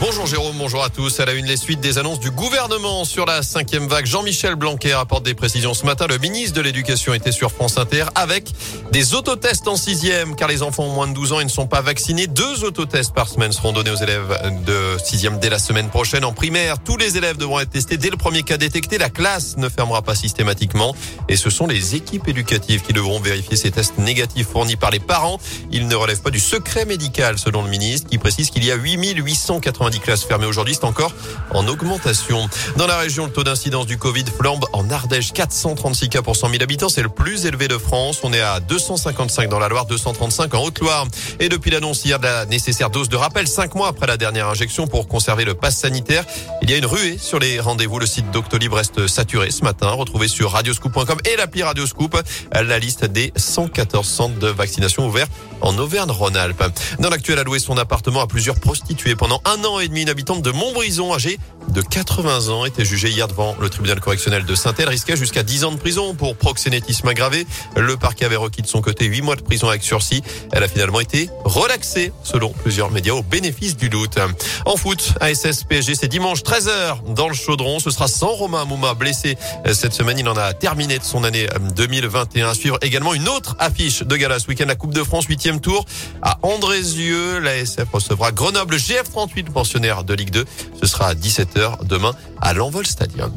Bonjour Jérôme, bonjour à tous. À la une, les suites des annonces du gouvernement sur la cinquième vague. Jean-Michel Blanquer apporte des précisions ce matin. Le ministre de l'Éducation était sur France Inter avec des autotests en sixième, car les enfants ont moins de 12 ans et ne sont pas vaccinés. Deux autotests par semaine seront donnés aux élèves de sixième dès la semaine prochaine. En primaire, tous les élèves devront être testés dès le premier cas détecté. La classe ne fermera pas systématiquement et ce sont les équipes éducatives qui devront vérifier ces tests négatifs fournis par les parents. Ils ne relèvent pas du secret médical, selon le ministre, qui précise qu'il y a 8880 90 classes fermées aujourd'hui. C'est encore en augmentation. Dans la région, le taux d'incidence du Covid flambe en Ardèche. 436 cas pour 100 000 habitants. C'est le plus élevé de France. On est à 255 dans la Loire, 235 en Haute-Loire. Et depuis l'annonce hier de la nécessaire dose de rappel, cinq mois après la dernière injection pour conserver le pass sanitaire, il y a une ruée sur les rendez-vous. Le site Doctolib reste saturé ce matin. Retrouvé sur radioscoop.com et l'appli Radioscoop la liste des 114 centres de vaccination ouverts en Auvergne-Rhône-Alpes. Dans l'actuel, a loué son appartement à plusieurs prostituées pendant un an et demi. Une habitante de Montbrison, âgée de 80 ans, était jugée hier devant le tribunal correctionnel de Saint-El, risquait jusqu'à 10 ans de prison pour proxénétisme aggravé. Le parquet avait requis de son côté 8 mois de prison avec sursis. Elle a finalement été relaxée, selon plusieurs médias, au bénéfice du doute. En foot, ASS PSG, c'est dimanche 13h dans le chaudron. Ce sera sans Romain Mouma blessé cette semaine. Il en a terminé de son année 2021. suivre également une autre affiche de gala ce week-end, la Coupe de France 8e tour à Andrézieux. L'ASF recevra Grenoble GF38, pensionnaire de Ligue 2. Ce sera à 17h demain à l'Envol Stadium.